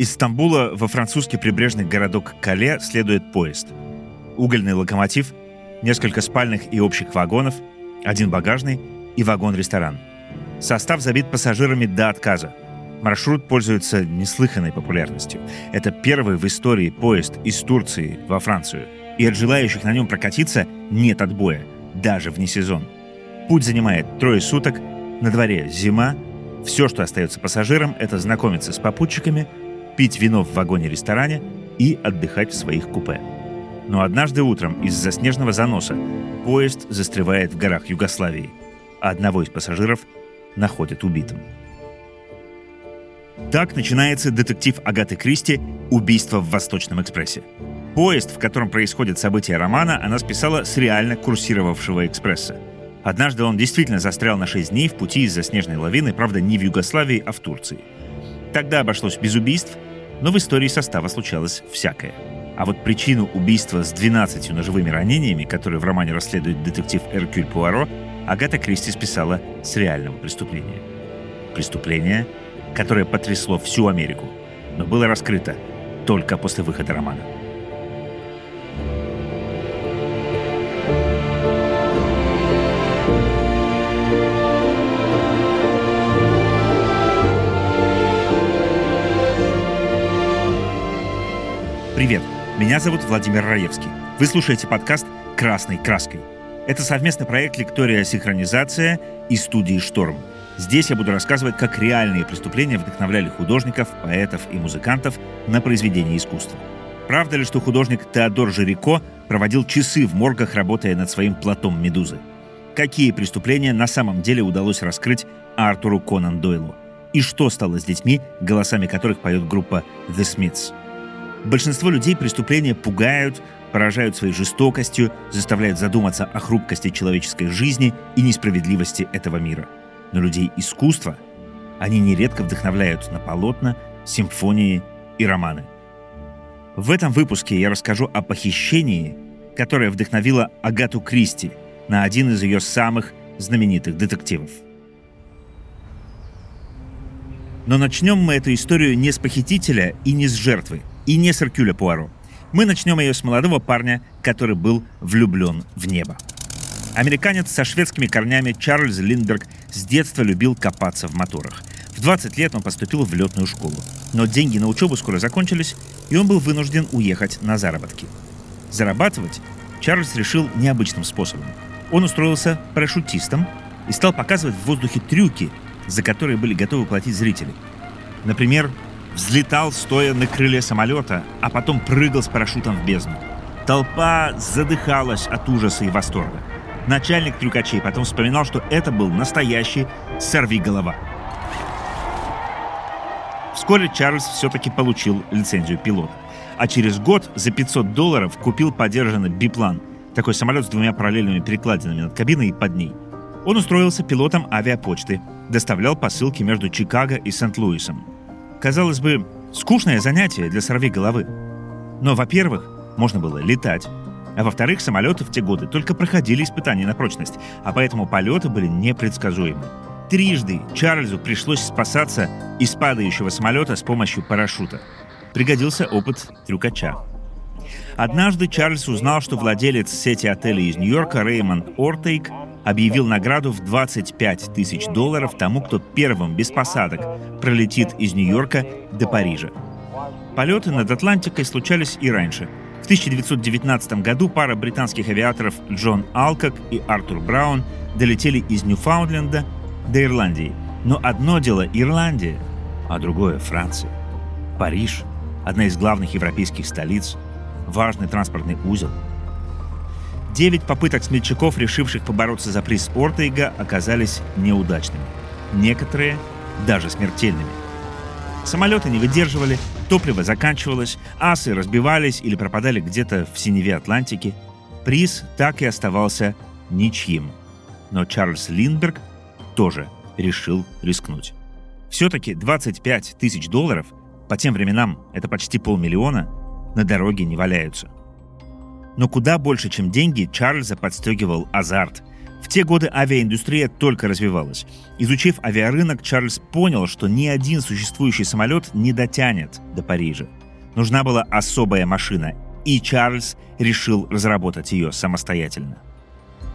Из Стамбула во французский прибрежный городок Кале следует поезд. Угольный локомотив, несколько спальных и общих вагонов, один багажный и вагон-ресторан. Состав забит пассажирами до отказа. Маршрут пользуется неслыханной популярностью. Это первый в истории поезд из Турции во Францию. И от желающих на нем прокатиться нет отбоя, даже вне сезон. Путь занимает трое суток, на дворе зима, все, что остается пассажирам, это знакомиться с попутчиками – пить вино в вагоне-ресторане и отдыхать в своих купе. Но однажды утром из-за снежного заноса поезд застревает в горах Югославии, а одного из пассажиров находят убитым. Так начинается детектив Агаты Кристи «Убийство в Восточном экспрессе». Поезд, в котором происходят события романа, она списала с реально курсировавшего экспресса. Однажды он действительно застрял на 6 дней в пути из-за снежной лавины, правда, не в Югославии, а в Турции. Тогда обошлось без убийств, но в истории состава случалось всякое. А вот причину убийства с 12 ножевыми ранениями, которые в романе расследует детектив Эркюль Пуаро, Агата Кристи списала с реального преступления. Преступление, которое потрясло всю Америку, но было раскрыто только после выхода романа. Привет, меня зовут Владимир Раевский. Вы слушаете подкаст «Красной краской». Это совместный проект «Лектория синхронизация» и студии «Шторм». Здесь я буду рассказывать, как реальные преступления вдохновляли художников, поэтов и музыкантов на произведение искусства. Правда ли, что художник Теодор Жирико проводил часы в моргах, работая над своим платом «Медузы»? Какие преступления на самом деле удалось раскрыть Артуру Конан Дойлу? И что стало с детьми, голосами которых поет группа The Smiths? Большинство людей преступления пугают, поражают своей жестокостью, заставляют задуматься о хрупкости человеческой жизни и несправедливости этого мира. Но людей искусства они нередко вдохновляют на полотна, симфонии и романы. В этом выпуске я расскажу о похищении, которое вдохновило Агату Кристи на один из ее самых знаменитых детективов. Но начнем мы эту историю не с похитителя и не с жертвы – и не с Эркюля Пуаро. Мы начнем ее с молодого парня, который был влюблен в небо. Американец со шведскими корнями Чарльз Линдберг с детства любил копаться в моторах. В 20 лет он поступил в летную школу. Но деньги на учебу скоро закончились, и он был вынужден уехать на заработки. Зарабатывать Чарльз решил необычным способом. Он устроился парашютистом и стал показывать в воздухе трюки, за которые были готовы платить зрители. Например, взлетал, стоя на крыле самолета, а потом прыгал с парашютом в бездну. Толпа задыхалась от ужаса и восторга. Начальник трюкачей потом вспоминал, что это был настоящий сорви-голова. Вскоре Чарльз все-таки получил лицензию пилота. А через год за 500 долларов купил подержанный биплан. Такой самолет с двумя параллельными перекладинами над кабиной и под ней. Он устроился пилотом авиапочты, доставлял посылки между Чикаго и Сент-Луисом. Казалось бы, скучное занятие для сорви головы. Но, во-первых, можно было летать, а во-вторых, самолеты в те годы только проходили испытания на прочность, а поэтому полеты были непредсказуемы. Трижды Чарльзу пришлось спасаться из падающего самолета с помощью парашюта. Пригодился опыт трюкача. Однажды Чарльз узнал, что владелец сети отелей из Нью-Йорка Реймонд Ортейк объявил награду в 25 тысяч долларов тому, кто первым без посадок пролетит из Нью-Йорка до Парижа. Полеты над Атлантикой случались и раньше. В 1919 году пара британских авиаторов Джон Алкок и Артур Браун долетели из Ньюфаундленда до Ирландии. Но одно дело Ирландия, а другое Франция. Париж – одна из главных европейских столиц, важный транспортный узел – Девять попыток смельчаков, решивших побороться за приз Ортейга, оказались неудачными. Некоторые даже смертельными. Самолеты не выдерживали, топливо заканчивалось, асы разбивались или пропадали где-то в синеве Атлантики. Приз так и оставался ничьим. Но Чарльз Линдберг тоже решил рискнуть. Все-таки 25 тысяч долларов, по тем временам это почти полмиллиона, на дороге не валяются – но куда больше, чем деньги, Чарльза подстегивал азарт. В те годы авиаиндустрия только развивалась. Изучив авиарынок, Чарльз понял, что ни один существующий самолет не дотянет до Парижа. Нужна была особая машина, и Чарльз решил разработать ее самостоятельно.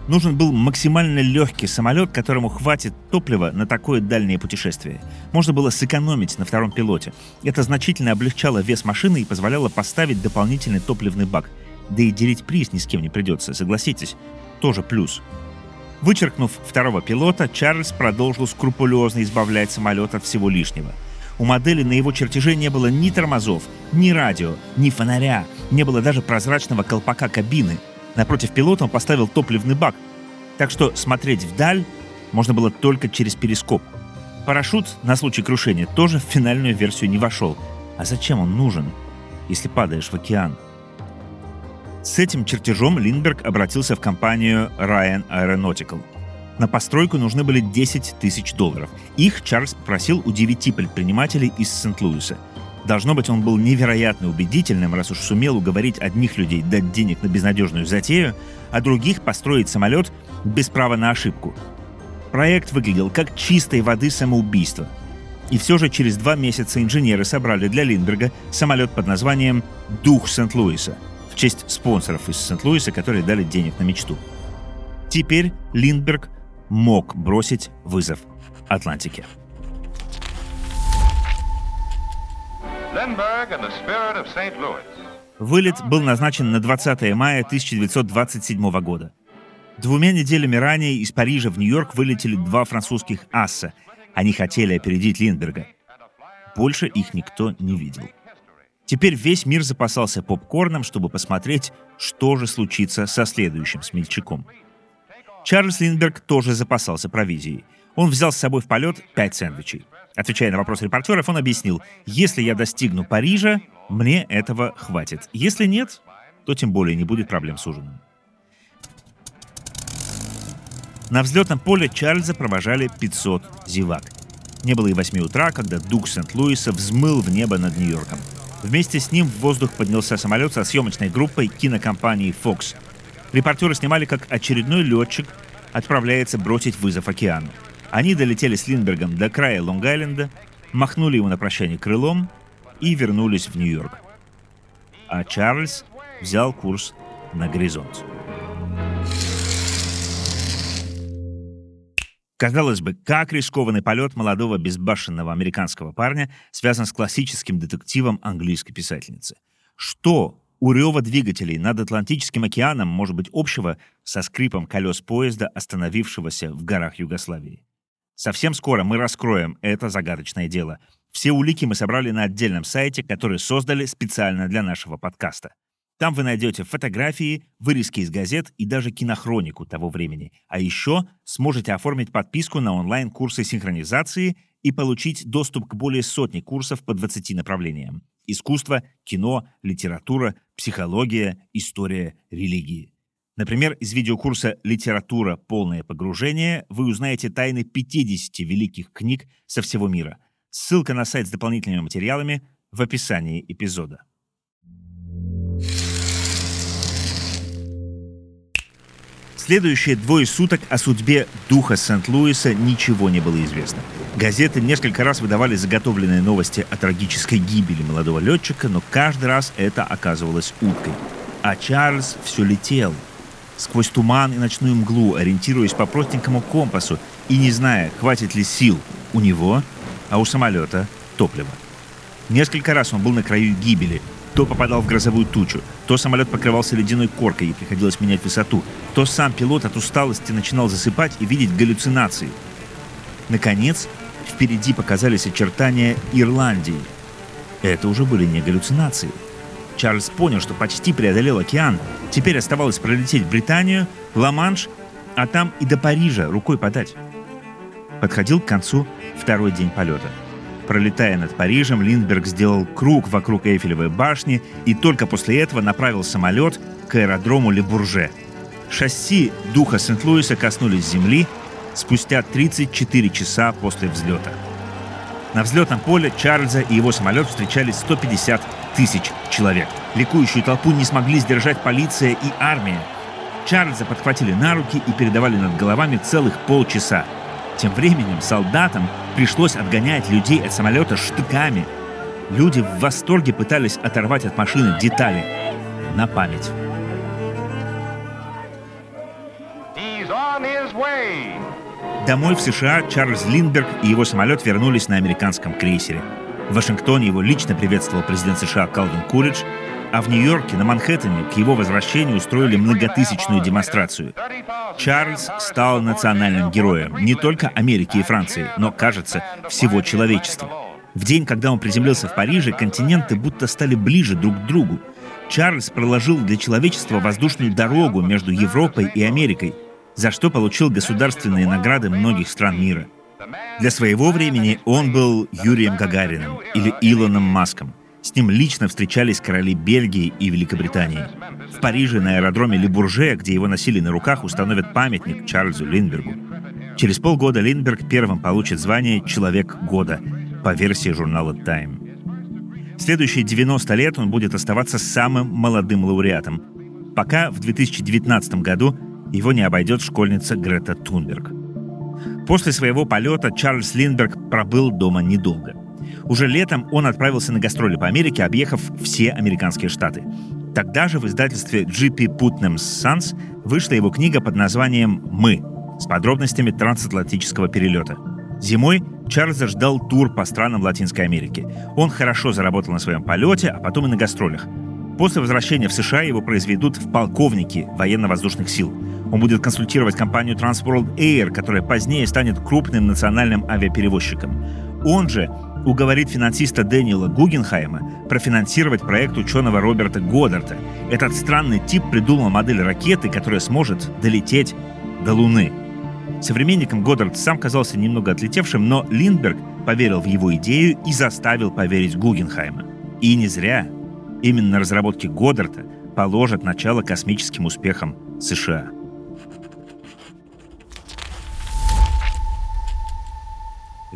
Нужен был максимально легкий самолет, которому хватит топлива на такое дальнее путешествие. Можно было сэкономить на втором пилоте. Это значительно облегчало вес машины и позволяло поставить дополнительный топливный бак. Да и делить приз ни с кем не придется, согласитесь. Тоже плюс. Вычеркнув второго пилота, Чарльз продолжил скрупулезно избавлять самолет от всего лишнего. У модели на его чертеже не было ни тормозов, ни радио, ни фонаря, не было даже прозрачного колпака кабины — Напротив пилота он поставил топливный бак, так что смотреть вдаль можно было только через перископ. Парашют на случай крушения тоже в финальную версию не вошел. А зачем он нужен, если падаешь в океан? С этим чертежом Линдберг обратился в компанию Ryan Aeronautical. На постройку нужны были 10 тысяч долларов. Их Чарльз попросил у девяти предпринимателей из Сент-Луиса – Должно быть, он был невероятно убедительным, раз уж сумел уговорить одних людей дать денег на безнадежную затею, а других построить самолет без права на ошибку. Проект выглядел как чистой воды самоубийство. И все же через два месяца инженеры собрали для Линдберга самолет под названием «Дух Сент-Луиса» в честь спонсоров из Сент-Луиса, которые дали денег на мечту. Теперь Линдберг мог бросить вызов Атлантике. Вылет был назначен на 20 мая 1927 года. Двумя неделями ранее из Парижа в Нью-Йорк вылетели два французских асса. Они хотели опередить Линдберга. Больше их никто не видел. Теперь весь мир запасался попкорном, чтобы посмотреть, что же случится со следующим смельчаком. Чарльз Линдберг тоже запасался провизией. Он взял с собой в полет пять сэндвичей. Отвечая на вопрос репортеров, он объяснил, если я достигну Парижа, мне этого хватит. Если нет, то тем более не будет проблем с ужином. На взлетном поле Чарльза провожали 500 зевак. Не было и 8 утра, когда дух Сент-Луиса взмыл в небо над Нью-Йорком. Вместе с ним в воздух поднялся самолет со съемочной группой кинокомпании Fox. Репортеры снимали, как очередной летчик отправляется бросить вызов океану. Они долетели с Линдбергом до края Лонг-Айленда, махнули ему на прощание крылом и вернулись в Нью-Йорк. А Чарльз взял курс на горизонт. Казалось бы, как рискованный полет молодого безбашенного американского парня связан с классическим детективом английской писательницы. Что у рева двигателей над Атлантическим океаном может быть общего со скрипом колес поезда, остановившегося в горах Югославии? Совсем скоро мы раскроем это загадочное дело. Все улики мы собрали на отдельном сайте, который создали специально для нашего подкаста. Там вы найдете фотографии, вырезки из газет и даже кинохронику того времени. А еще сможете оформить подписку на онлайн-курсы синхронизации и получить доступ к более сотни курсов по 20 направлениям. Искусство, кино, литература, психология, история, религии. Например, из видеокурса «Литература. Полное погружение» вы узнаете тайны 50 великих книг со всего мира. Ссылка на сайт с дополнительными материалами в описании эпизода. Следующие двое суток о судьбе духа Сент-Луиса ничего не было известно. Газеты несколько раз выдавали заготовленные новости о трагической гибели молодого летчика, но каждый раз это оказывалось уткой. А Чарльз все летел — сквозь туман и ночную мглу, ориентируясь по простенькому компасу и не зная, хватит ли сил у него, а у самолета топлива. Несколько раз он был на краю гибели, то попадал в грозовую тучу, то самолет покрывался ледяной коркой и приходилось менять высоту, то сам пилот от усталости начинал засыпать и видеть галлюцинации. Наконец, впереди показались очертания Ирландии. Это уже были не галлюцинации – Чарльз понял, что почти преодолел океан. Теперь оставалось пролететь Британию, Ла-Манш, а там и до Парижа рукой подать. Подходил к концу второй день полета. Пролетая над Парижем, Линдберг сделал круг вокруг Эйфелевой башни и только после этого направил самолет к аэродрому Лебурже. Шасси духа Сент-Луиса коснулись земли спустя 34 часа после взлета. На взлетном поле Чарльза и его самолет встречали 150 тысяч человек. Ликующую толпу не смогли сдержать полиция и армия. Чарльза подхватили на руки и передавали над головами целых полчаса. Тем временем солдатам пришлось отгонять людей от самолета штыками. Люди в восторге пытались оторвать от машины детали. На память. Домой в США Чарльз Линдберг и его самолет вернулись на американском крейсере. В Вашингтоне его лично приветствовал президент США Калвин Куридж, а в Нью-Йорке, на Манхэттене, к его возвращению устроили многотысячную демонстрацию. Чарльз стал национальным героем не только Америки и Франции, но, кажется, всего человечества. В день, когда он приземлился в Париже, континенты будто стали ближе друг к другу. Чарльз проложил для человечества воздушную дорогу между Европой и Америкой, за что получил государственные награды многих стран мира. Для своего времени он был Юрием Гагариным или Илоном Маском – с ним лично встречались короли Бельгии и Великобритании. В Париже на аэродроме Лебурже, где его носили на руках, установят памятник Чарльзу Линдбергу. Через полгода Линдберг первым получит звание «Человек года» по версии журнала Time. Следующие 90 лет он будет оставаться самым молодым лауреатом, пока в 2019 году его не обойдет школьница Грета Тунберг. После своего полета Чарльз Линдберг пробыл дома недолго – уже летом он отправился на гастроли по Америке, объехав все американские штаты. Тогда же в издательстве GP Putnam Sons вышла его книга под названием «Мы» с подробностями трансатлантического перелета. Зимой Чарльза ждал тур по странам Латинской Америки. Он хорошо заработал на своем полете, а потом и на гастролях. После возвращения в США его произведут в полковники военно-воздушных сил. Он будет консультировать компанию Transworld Air, которая позднее станет крупным национальным авиаперевозчиком. Он же уговорит финансиста Дэниела Гугенхайма профинансировать проект ученого Роберта Годдарта. Этот странный тип придумал модель ракеты, которая сможет долететь до Луны. Современником Годдард сам казался немного отлетевшим, но Линдберг поверил в его идею и заставил поверить Гугенхайма. И не зря. Именно разработки Годдарта положат начало космическим успехам США.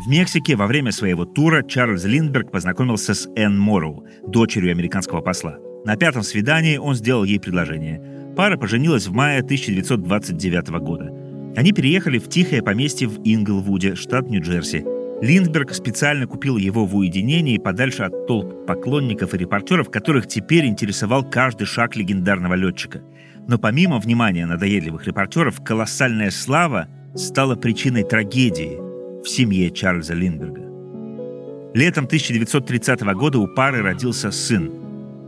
В Мексике во время своего тура Чарльз Линдберг познакомился с Энн Морроу, дочерью американского посла. На пятом свидании он сделал ей предложение. Пара поженилась в мае 1929 года. Они переехали в тихое поместье в Инглвуде, штат Нью-Джерси. Линдберг специально купил его в уединении подальше от толп поклонников и репортеров, которых теперь интересовал каждый шаг легендарного летчика. Но помимо внимания надоедливых репортеров, колоссальная слава стала причиной трагедии – в семье Чарльза Линдберга. Летом 1930 года у пары родился сын.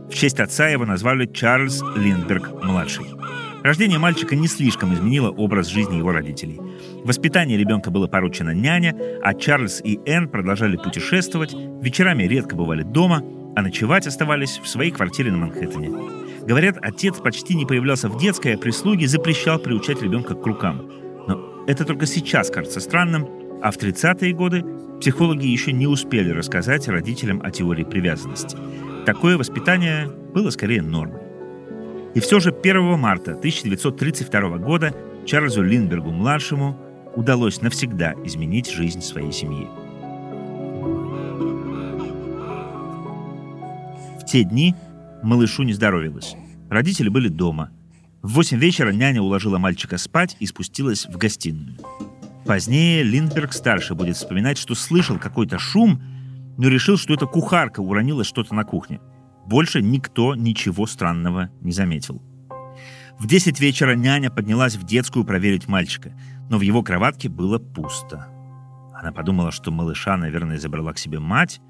В честь отца его назвали Чарльз Линдберг-младший. Рождение мальчика не слишком изменило образ жизни его родителей. Воспитание ребенка было поручено няня, а Чарльз и Энн продолжали путешествовать, вечерами редко бывали дома, а ночевать оставались в своей квартире на Манхэттене. Говорят, отец почти не появлялся в детской, а прислуги запрещал приучать ребенка к рукам. Но это только сейчас кажется странным, а в 30-е годы психологи еще не успели рассказать родителям о теории привязанности. Такое воспитание было скорее нормой. И все же 1 марта 1932 года Чарльзу Линдбергу-младшему удалось навсегда изменить жизнь своей семьи. В те дни малышу не здоровилось. Родители были дома. В 8 вечера няня уложила мальчика спать и спустилась в гостиную. Позднее Линдберг-старший будет вспоминать, что слышал какой-то шум, но решил, что это кухарка уронила что-то на кухне. Больше никто ничего странного не заметил. В 10 вечера няня поднялась в детскую проверить мальчика, но в его кроватке было пусто. Она подумала, что малыша, наверное, забрала к себе мать,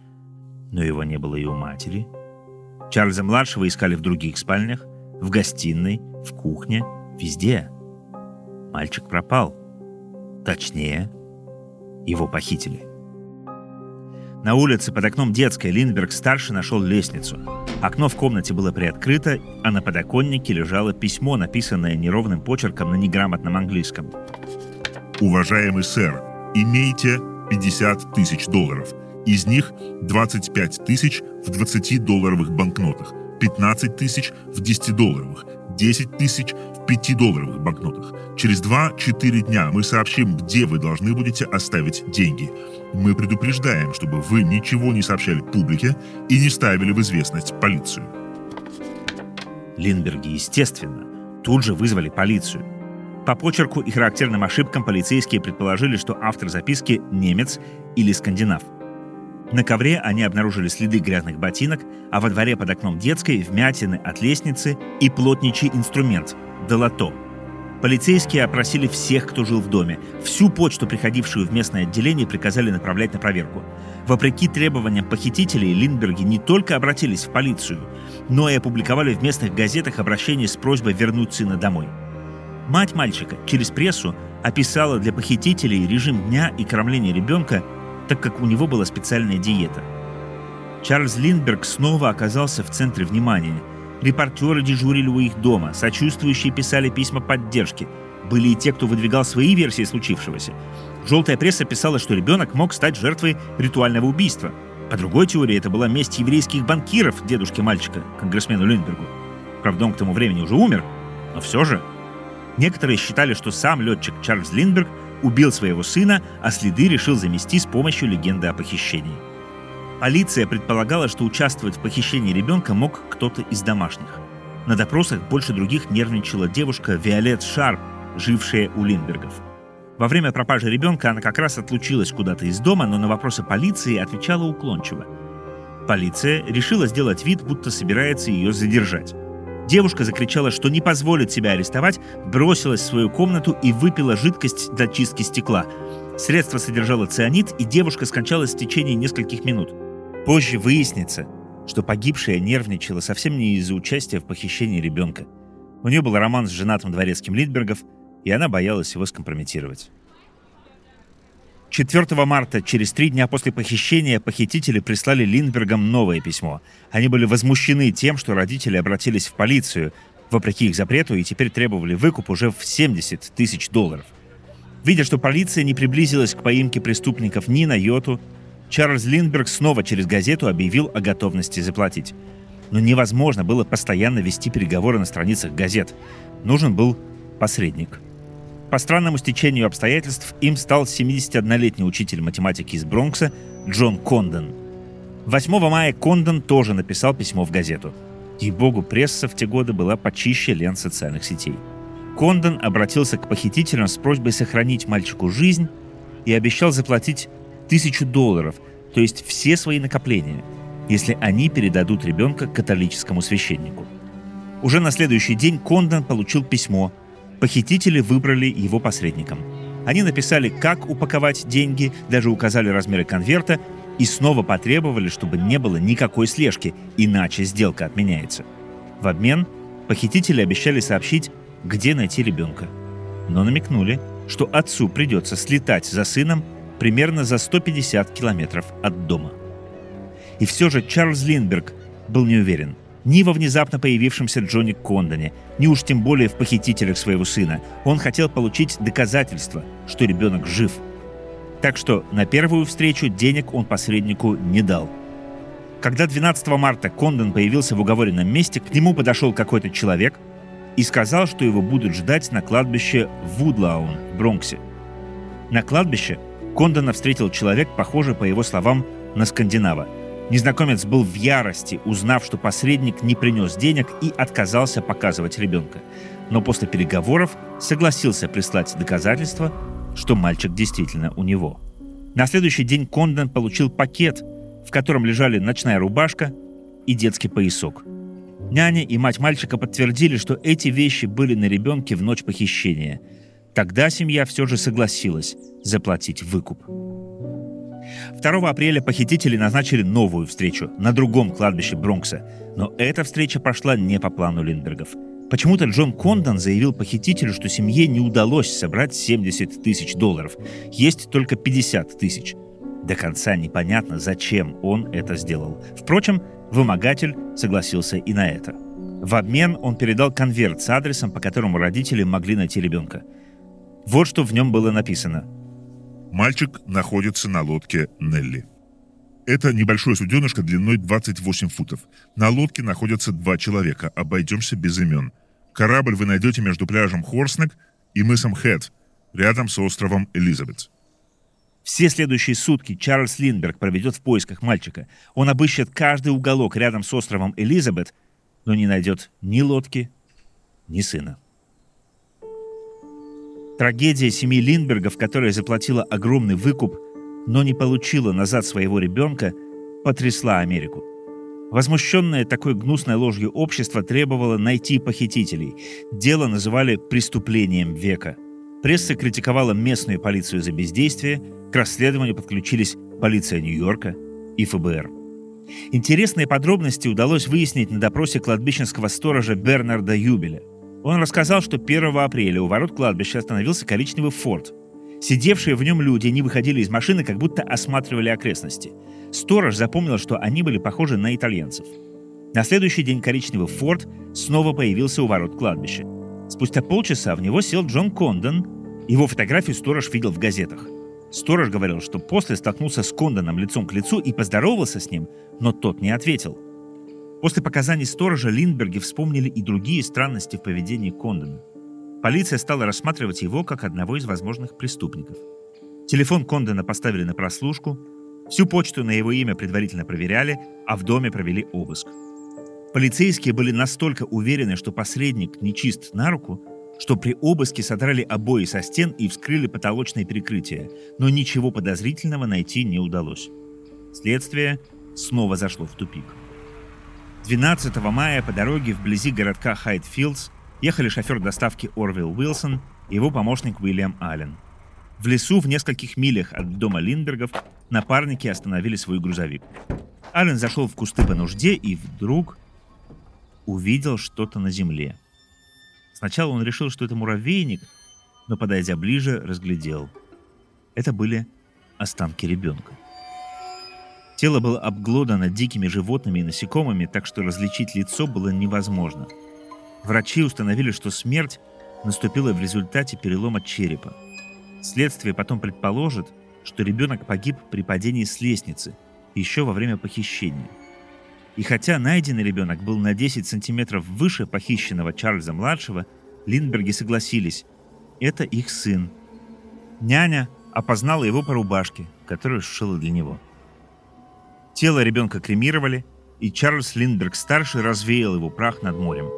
но его не было и у матери. Чарльза-младшего искали в других спальнях, в гостиной, в кухне, везде. Мальчик пропал. Точнее, его похитили. На улице под окном детской Линдберг-старший нашел лестницу. Окно в комнате было приоткрыто, а на подоконнике лежало письмо, написанное неровным почерком на неграмотном английском. «Уважаемый сэр, имейте 50 тысяч долларов. Из них 25 тысяч в 20-долларовых банкнотах, 15 тысяч в 10-долларовых, 10 тысяч в 5-долларовых банкнотах. Через 2-4 дня мы сообщим, где вы должны будете оставить деньги. Мы предупреждаем, чтобы вы ничего не сообщали публике и не ставили в известность полицию. Линберги, естественно, тут же вызвали полицию. По почерку и характерным ошибкам полицейские предположили, что автор записки – немец или скандинав. На ковре они обнаружили следы грязных ботинок, а во дворе под окном детской – вмятины от лестницы и плотничий инструмент – долото. Полицейские опросили всех, кто жил в доме. Всю почту, приходившую в местное отделение, приказали направлять на проверку. Вопреки требованиям похитителей, Линдберги не только обратились в полицию, но и опубликовали в местных газетах обращение с просьбой вернуть сына домой – Мать мальчика через прессу описала для похитителей режим дня и кормление ребенка, так как у него была специальная диета. Чарльз Линдберг снова оказался в центре внимания. Репортеры дежурили у их дома, сочувствующие писали письма поддержки. Были и те, кто выдвигал свои версии случившегося. Желтая пресса писала, что ребенок мог стать жертвой ритуального убийства. По другой теории, это была месть еврейских банкиров дедушке мальчика, конгрессмену Линдбергу. Правда, он к тому времени уже умер, но все же Некоторые считали, что сам летчик Чарльз Линдберг убил своего сына, а следы решил замести с помощью легенды о похищении. Полиция предполагала, что участвовать в похищении ребенка мог кто-то из домашних. На допросах больше других нервничала девушка Виолет Шарп, жившая у Линдбергов. Во время пропажи ребенка она как раз отлучилась куда-то из дома, но на вопросы полиции отвечала уклончиво. Полиция решила сделать вид, будто собирается ее задержать. Девушка закричала, что не позволит себя арестовать, бросилась в свою комнату и выпила жидкость для чистки стекла. Средство содержало цианид, и девушка скончалась в течение нескольких минут. Позже выяснится, что погибшая нервничала совсем не из-за участия в похищении ребенка. У нее был роман с женатым дворецким Литбергов, и она боялась его скомпрометировать. 4 марта, через три дня после похищения, похитители прислали Линдбергам новое письмо. Они были возмущены тем, что родители обратились в полицию, вопреки их запрету, и теперь требовали выкуп уже в 70 тысяч долларов. Видя, что полиция не приблизилась к поимке преступников ни на йоту, Чарльз Линдберг снова через газету объявил о готовности заплатить. Но невозможно было постоянно вести переговоры на страницах газет. Нужен был посредник – по странному стечению обстоятельств им стал 71-летний учитель математики из Бронкса Джон Кондон. 8 мая Кондон тоже написал письмо в газету. Ей-богу, пресса в те годы была почище лент социальных сетей. Кондон обратился к похитителям с просьбой сохранить мальчику жизнь и обещал заплатить тысячу долларов, то есть все свои накопления, если они передадут ребенка католическому священнику. Уже на следующий день Кондон получил письмо – Похитители выбрали его посредником. Они написали, как упаковать деньги, даже указали размеры конверта и снова потребовали, чтобы не было никакой слежки, иначе сделка отменяется. В обмен похитители обещали сообщить, где найти ребенка. Но намекнули, что отцу придется слетать за сыном примерно за 150 километров от дома. И все же Чарльз Линдберг был не уверен – ни во внезапно появившемся Джонни Кондоне, ни уж тем более в похитителях своего сына. Он хотел получить доказательство, что ребенок жив. Так что на первую встречу денег он посреднику не дал. Когда 12 марта Кондон появился в уговоренном месте, к нему подошел какой-то человек и сказал, что его будут ждать на кладбище Вудлаун в Бронксе. На кладбище Кондона встретил человек, похожий, по его словам, на скандинава – Незнакомец был в ярости, узнав, что посредник не принес денег и отказался показывать ребенка. Но после переговоров согласился прислать доказательства, что мальчик действительно у него. На следующий день Кондон получил пакет, в котором лежали ночная рубашка и детский поясок. Няня и мать мальчика подтвердили, что эти вещи были на ребенке в ночь похищения. Тогда семья все же согласилась заплатить выкуп. 2 апреля похитители назначили новую встречу на другом кладбище Бронкса, но эта встреча прошла не по плану Линдбергов. Почему-то Джон Кондон заявил похитителю, что семье не удалось собрать 70 тысяч долларов. Есть только 50 тысяч. До конца непонятно, зачем он это сделал. Впрочем, вымогатель согласился и на это. В обмен он передал конверт с адресом, по которому родители могли найти ребенка. Вот что в нем было написано – Мальчик находится на лодке Нелли. Это небольшое суденышко длиной 28 футов. На лодке находятся два человека. Обойдемся без имен. Корабль вы найдете между пляжем Хорснек и мысом Хэт, рядом с островом Элизабет. Все следующие сутки Чарльз Линдберг проведет в поисках мальчика. Он обыщет каждый уголок рядом с островом Элизабет, но не найдет ни лодки, ни сына. Трагедия семьи Линдбергов, которая заплатила огромный выкуп, но не получила назад своего ребенка, потрясла Америку. Возмущенное такой гнусной ложью общество требовало найти похитителей. Дело называли «преступлением века». Пресса критиковала местную полицию за бездействие, к расследованию подключились полиция Нью-Йорка и ФБР. Интересные подробности удалось выяснить на допросе кладбищенского сторожа Бернарда Юбеля. Он рассказал, что 1 апреля у ворот кладбища остановился коричневый форт. Сидевшие в нем люди не выходили из машины, как будто осматривали окрестности. Сторож запомнил, что они были похожи на итальянцев. На следующий день коричневый форт снова появился у ворот кладбища. Спустя полчаса в него сел Джон Кондон. Его фотографию сторож видел в газетах. Сторож говорил, что после столкнулся с Кондоном лицом к лицу и поздоровался с ним, но тот не ответил. После показаний сторожа Линдберги вспомнили и другие странности в поведении Кондона. Полиция стала рассматривать его как одного из возможных преступников. Телефон Кондона поставили на прослушку, всю почту на его имя предварительно проверяли, а в доме провели обыск. Полицейские были настолько уверены, что посредник нечист на руку, что при обыске содрали обои со стен и вскрыли потолочное перекрытие, но ничего подозрительного найти не удалось. Следствие снова зашло в тупик. 12 мая по дороге вблизи городка Хайтфилдс ехали шофер доставки Орвилл Уилсон и его помощник Уильям Аллен. В лесу в нескольких милях от дома Линдбергов напарники остановили свой грузовик. Аллен зашел в кусты по нужде и вдруг увидел что-то на земле – Сначала он решил, что это муравейник, но, подойдя ближе, разглядел. Это были останки ребенка. Тело было обглодано дикими животными и насекомыми, так что различить лицо было невозможно. Врачи установили, что смерть наступила в результате перелома черепа. Следствие потом предположит, что ребенок погиб при падении с лестницы, еще во время похищения – и хотя найденный ребенок был на 10 сантиметров выше похищенного Чарльза-младшего, Линдберги согласились. Это их сын. Няня опознала его по рубашке, которую сшила для него. Тело ребенка кремировали, и Чарльз Линдберг-старший развеял его прах над морем.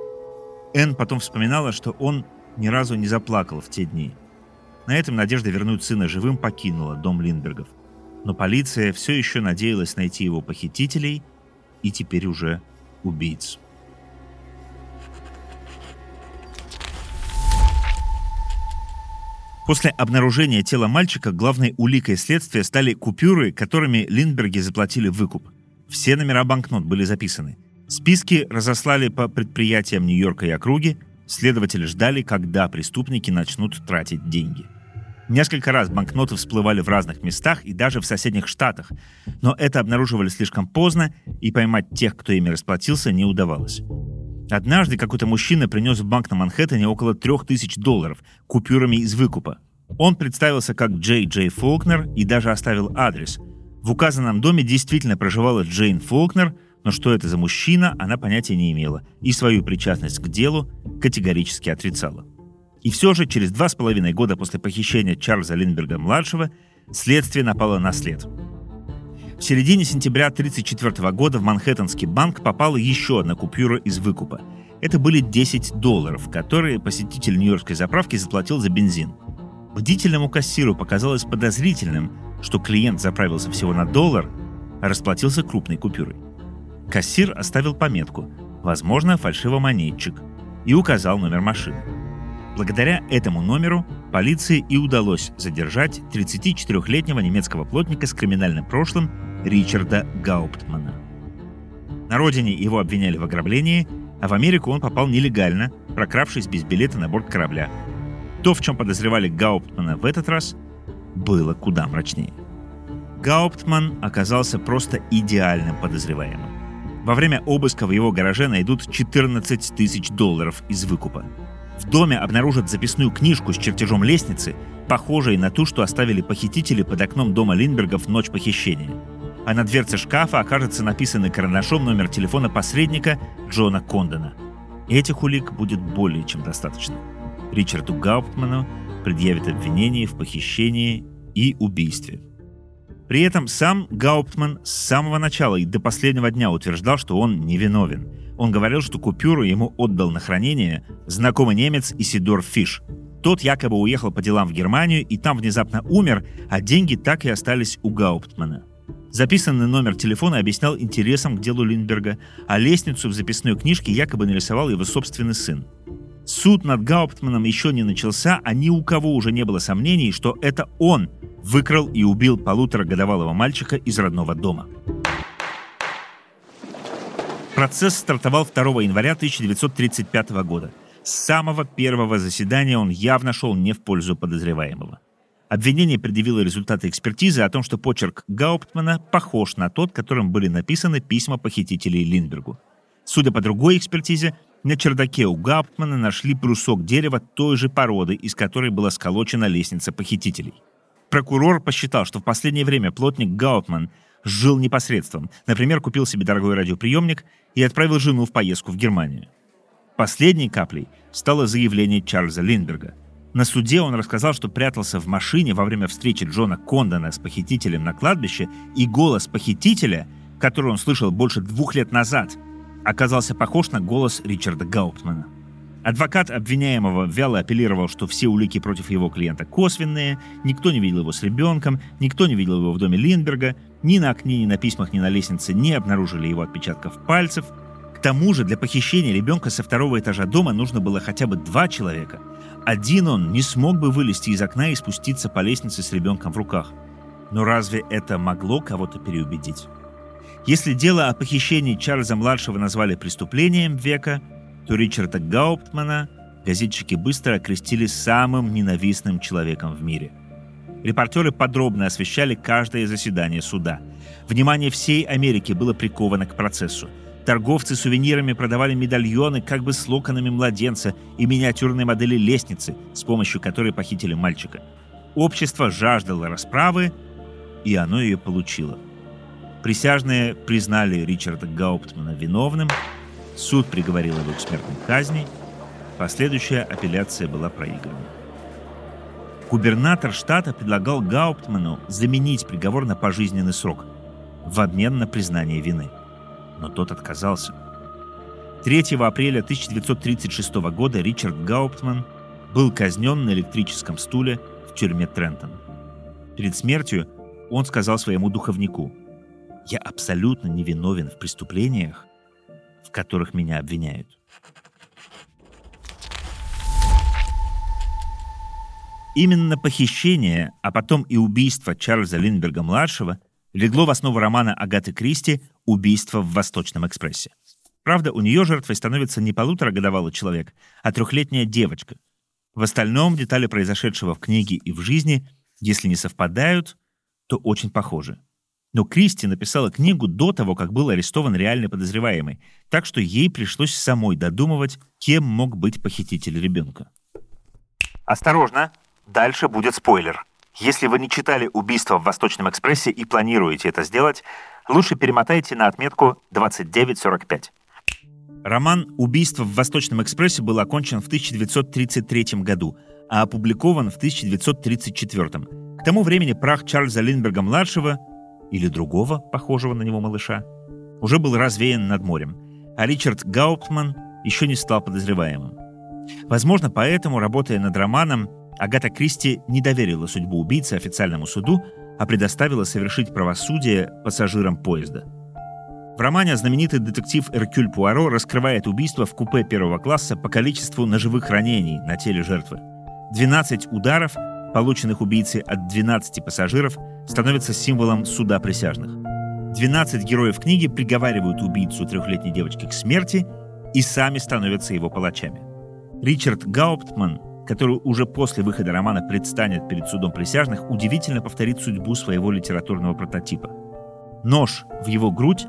Энн потом вспоминала, что он ни разу не заплакал в те дни. На этом надежда вернуть сына живым покинула дом Линдбергов. Но полиция все еще надеялась найти его похитителей – и теперь уже убийц. После обнаружения тела мальчика главной уликой следствия стали купюры, которыми Линдберги заплатили выкуп. Все номера банкнот были записаны. Списки разослали по предприятиям Нью-Йорка и округи, следователи ждали, когда преступники начнут тратить деньги. Несколько раз банкноты всплывали в разных местах и даже в соседних штатах, но это обнаруживали слишком поздно, и поймать тех, кто ими расплатился, не удавалось. Однажды какой-то мужчина принес в банк на Манхэттене около трех тысяч долларов купюрами из выкупа. Он представился как Джей Джей Фолкнер и даже оставил адрес. В указанном доме действительно проживала Джейн Фолкнер, но что это за мужчина, она понятия не имела и свою причастность к делу категорически отрицала. И все же через два с половиной года после похищения Чарльза Линдберга-младшего следствие напало на след. В середине сентября 1934 года в Манхэттенский банк попала еще одна купюра из выкупа. Это были 10 долларов, которые посетитель нью-йоркской заправки заплатил за бензин. Бдительному кассиру показалось подозрительным, что клиент заправился всего на доллар, а расплатился крупной купюрой. Кассир оставил пометку «Возможно, фальшивомонетчик» и указал номер машины. Благодаря этому номеру полиции и удалось задержать 34-летнего немецкого плотника с криминальным прошлым Ричарда Гауптмана. На родине его обвиняли в ограблении, а в Америку он попал нелегально, прокравшись без билета на борт корабля. То, в чем подозревали Гауптмана в этот раз, было куда мрачнее. Гауптман оказался просто идеальным подозреваемым. Во время обыска в его гараже найдут 14 тысяч долларов из выкупа – в доме обнаружат записную книжку с чертежом лестницы, похожей на ту, что оставили похитители под окном дома Линдбергов в ночь похищения. А на дверце шкафа окажется написанный карандашом номер телефона посредника Джона Кондона. Этих улик будет более чем достаточно. Ричарду Гауптману предъявят обвинение в похищении и убийстве. При этом сам Гауптман с самого начала и до последнего дня утверждал, что он невиновен – он говорил, что купюру ему отдал на хранение знакомый немец Исидор Фиш, Тот якобы уехал по делам в Германию и там внезапно умер, а деньги так и остались у Гауптмана. Записанный номер телефона объяснял интересом к делу Линдберга, а лестницу в записной книжке якобы нарисовал его собственный сын. Суд над Гауптманом еще не начался, а ни у кого уже не было сомнений, что это он выкрал и убил полуторагодовалого мальчика из родного дома. Процесс стартовал 2 января 1935 года. С самого первого заседания он явно шел не в пользу подозреваемого. Обвинение предъявило результаты экспертизы о том, что почерк Гауптмана похож на тот, которым были написаны письма похитителей Линдбергу. Судя по другой экспертизе, на чердаке у Гауптмана нашли брусок дерева той же породы, из которой была сколочена лестница похитителей. Прокурор посчитал, что в последнее время плотник Гауптман жил непосредством. Например, купил себе дорогой радиоприемник и отправил жену в поездку в Германию. Последней каплей стало заявление Чарльза Линдберга. На суде он рассказал, что прятался в машине во время встречи Джона Кондона с похитителем на кладбище, и голос похитителя, который он слышал больше двух лет назад, оказался похож на голос Ричарда Гауптмана. Адвокат обвиняемого вяло апеллировал, что все улики против его клиента косвенные, никто не видел его с ребенком, никто не видел его в доме Линдберга, ни на окне, ни на письмах, ни на лестнице не обнаружили его отпечатков пальцев. Тому же для похищения ребенка со второго этажа дома нужно было хотя бы два человека. Один он не смог бы вылезти из окна и спуститься по лестнице с ребенком в руках. Но разве это могло кого-то переубедить? Если дело о похищении Чарльза-младшего назвали преступлением века – то Ричарда Гауптмана газетчики быстро окрестили самым ненавистным человеком в мире. Репортеры подробно освещали каждое заседание суда. Внимание всей Америки было приковано к процессу. Торговцы сувенирами продавали медальоны как бы с локонами младенца и миниатюрные модели лестницы, с помощью которой похитили мальчика. Общество жаждало расправы, и оно ее получило. Присяжные признали Ричарда Гауптмана виновным – Суд приговорил его к смертной казни. Последующая апелляция была проиграна. Губернатор штата предлагал Гауптману заменить приговор на пожизненный срок в обмен на признание вины. Но тот отказался. 3 апреля 1936 года Ричард Гауптман был казнен на электрическом стуле в тюрьме Трентон. Перед смертью он сказал своему духовнику, «Я абсолютно невиновен в преступлениях, в которых меня обвиняют. Именно похищение, а потом и убийство Чарльза Линдберга-младшего легло в основу романа Агаты Кристи «Убийство в Восточном экспрессе». Правда, у нее жертвой становится не полуторагодовалый человек, а трехлетняя девочка. В остальном детали произошедшего в книге и в жизни, если не совпадают, то очень похожи. Но Кристи написала книгу до того, как был арестован реальный подозреваемый, так что ей пришлось самой додумывать, кем мог быть похититель ребенка. Осторожно, дальше будет спойлер. Если вы не читали «Убийство в Восточном экспрессе» и планируете это сделать, лучше перемотайте на отметку 2945. Роман «Убийство в Восточном экспрессе» был окончен в 1933 году, а опубликован в 1934. К тому времени прах Чарльза Линдберга-младшего или другого, похожего на него малыша, уже был развеян над морем, а Ричард Гауптман еще не стал подозреваемым. Возможно, поэтому, работая над романом, Агата Кристи не доверила судьбу убийцы официальному суду, а предоставила совершить правосудие пассажирам поезда. В романе знаменитый детектив Эркюль Пуаро раскрывает убийство в купе первого класса по количеству ножевых ранений на теле жертвы. 12 ударов, полученных убийцей от 12 пассажиров, становится символом суда присяжных. 12 героев книги приговаривают убийцу трехлетней девочки к смерти и сами становятся его палачами. Ричард Гауптман, который уже после выхода романа предстанет перед судом присяжных, удивительно повторит судьбу своего литературного прототипа. Нож в его грудь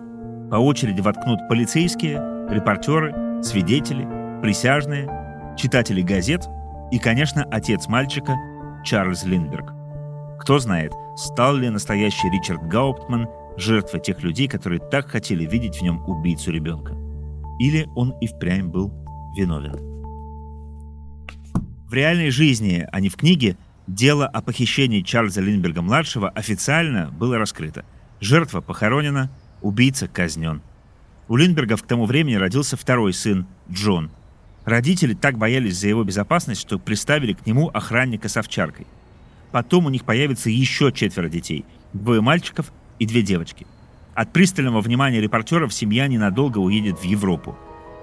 по очереди воткнут полицейские, репортеры, свидетели, присяжные, читатели газет и, конечно, отец мальчика Чарльз Линдберг. Кто знает, стал ли настоящий Ричард Гауптман жертвой тех людей, которые так хотели видеть в нем убийцу ребенка. Или он и впрямь был виновен. Реальной жизни, а не в книге, дело о похищении Чарльза Линдберга-младшего официально было раскрыто. Жертва похоронена, убийца казнен. У Линдбергов к тому времени родился второй сын, Джон. Родители так боялись за его безопасность, что приставили к нему охранника с овчаркой. Потом у них появится еще четверо детей. Двое мальчиков и две девочки. От пристального внимания репортеров семья ненадолго уедет в Европу.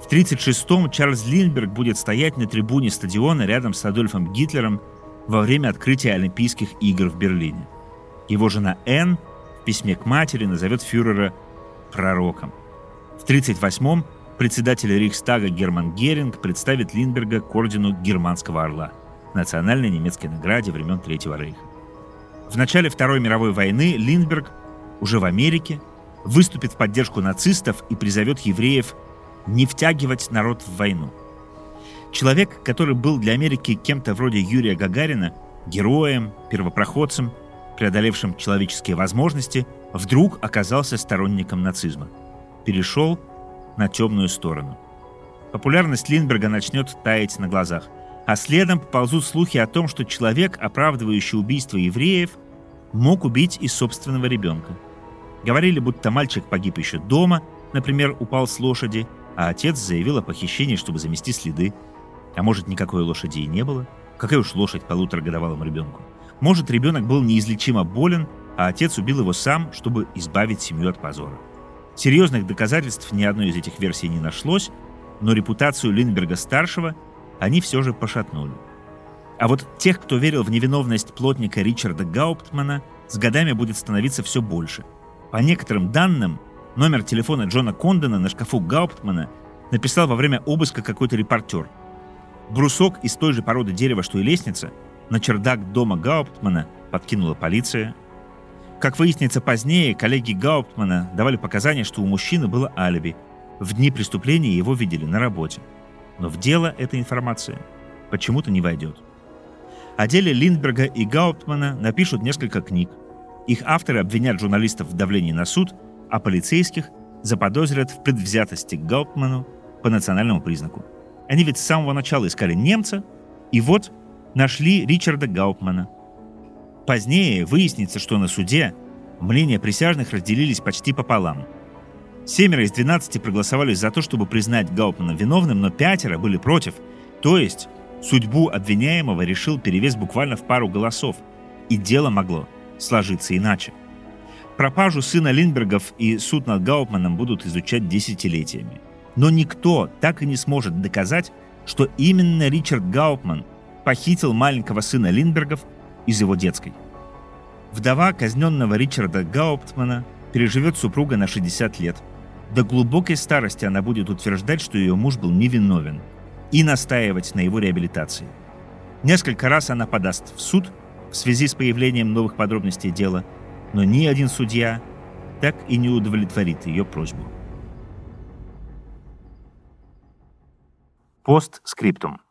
В 1936-м Чарльз Линдберг будет стоять на трибуне стадиона рядом с Адольфом Гитлером во время открытия Олимпийских игр в Берлине. Его жена Энн в письме к матери назовет фюрера пророком. В 1938-м председатель Рейхстага Герман Геринг представит Линдберга к ордену Германского Орла, национальной немецкой награде времен Третьего Рейха. В начале Второй мировой войны Линдберг уже в Америке выступит в поддержку нацистов и призовет евреев не втягивать народ в войну. Человек, который был для Америки кем-то вроде Юрия Гагарина, героем, первопроходцем, преодолевшим человеческие возможности, вдруг оказался сторонником нацизма. Перешел на темную сторону. Популярность Линдберга начнет таять на глазах, а следом поползут слухи о том, что человек, оправдывающий убийство евреев, мог убить и собственного ребенка. Говорили, будто мальчик погиб еще дома, например, упал с лошади, а отец заявил о похищении, чтобы замести следы. А может, никакой лошади и не было? Какая уж лошадь полуторагодовалому ребенку? Может, ребенок был неизлечимо болен, а отец убил его сам, чтобы избавить семью от позора. Серьезных доказательств ни одной из этих версий не нашлось, но репутацию Линдберга-старшего они все же пошатнули. А вот тех, кто верил в невиновность плотника Ричарда Гауптмана, с годами будет становиться все больше. По некоторым данным, номер телефона Джона Кондона на шкафу Гауптмана написал во время обыска какой-то репортер. Брусок из той же породы дерева, что и лестница, на чердак дома Гауптмана подкинула полиция. Как выяснится позднее, коллеги Гауптмана давали показания, что у мужчины было алиби. В дни преступления его видели на работе. Но в дело эта информация почему-то не войдет. О деле Линдберга и Гауптмана напишут несколько книг. Их авторы обвинят журналистов в давлении на суд, а полицейских заподозрят в предвзятости к Гауптману по национальному признаку. Они ведь с самого начала искали немца, и вот нашли Ричарда Гауптмана. Позднее выяснится, что на суде мнения присяжных разделились почти пополам. Семеро из 12 проголосовали за то, чтобы признать Гауптмана виновным, но пятеро были против. То есть судьбу обвиняемого решил перевес буквально в пару голосов, и дело могло сложиться иначе. Пропажу сына Линдбергов и суд над Гауптманом будут изучать десятилетиями. Но никто так и не сможет доказать, что именно Ричард Гауптман похитил маленького сына Линдбергов из его детской. Вдова казненного Ричарда Гауптмана переживет супруга на 60 лет. До глубокой старости она будет утверждать, что ее муж был невиновен, и настаивать на его реабилитации. Несколько раз она подаст в суд в связи с появлением новых подробностей дела, но ни один судья так и не удовлетворит ее просьбу. Постскриптум.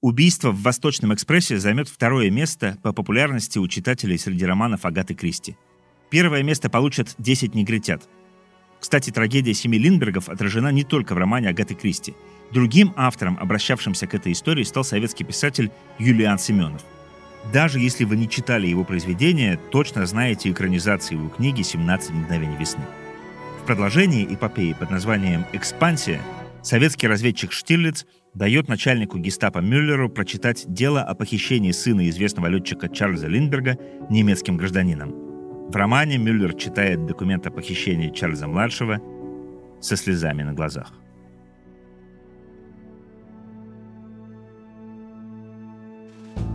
Убийство в «Восточном экспрессе» займет второе место по популярности у читателей среди романов Агаты Кристи. Первое место получат «Десять негритят». Кстати, трагедия семи Линдбергов отражена не только в романе Агаты Кристи. Другим автором, обращавшимся к этой истории, стал советский писатель Юлиан Семенов. Даже если вы не читали его произведения, точно знаете экранизацию его книги «17 мгновений весны». В продолжении эпопеи под названием «Экспансия» советский разведчик Штирлиц дает начальнику гестапо Мюллеру прочитать дело о похищении сына известного летчика Чарльза Линдберга немецким гражданином. В романе Мюллер читает документ о похищении Чарльза-младшего со слезами на глазах.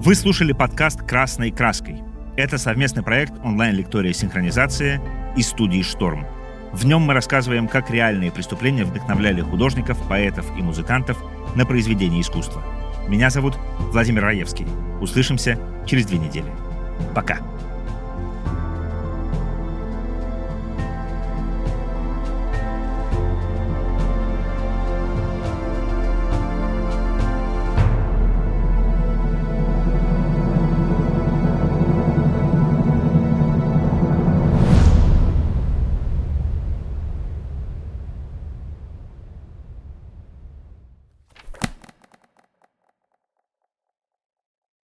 Вы слушали подкаст «Красной краской». Это совместный проект онлайн-лектория «Синхронизация» и студии «Шторм». В нем мы рассказываем, как реальные преступления вдохновляли художников, поэтов и музыкантов на произведение искусства. Меня зовут Владимир Раевский. Услышимся через две недели. Пока.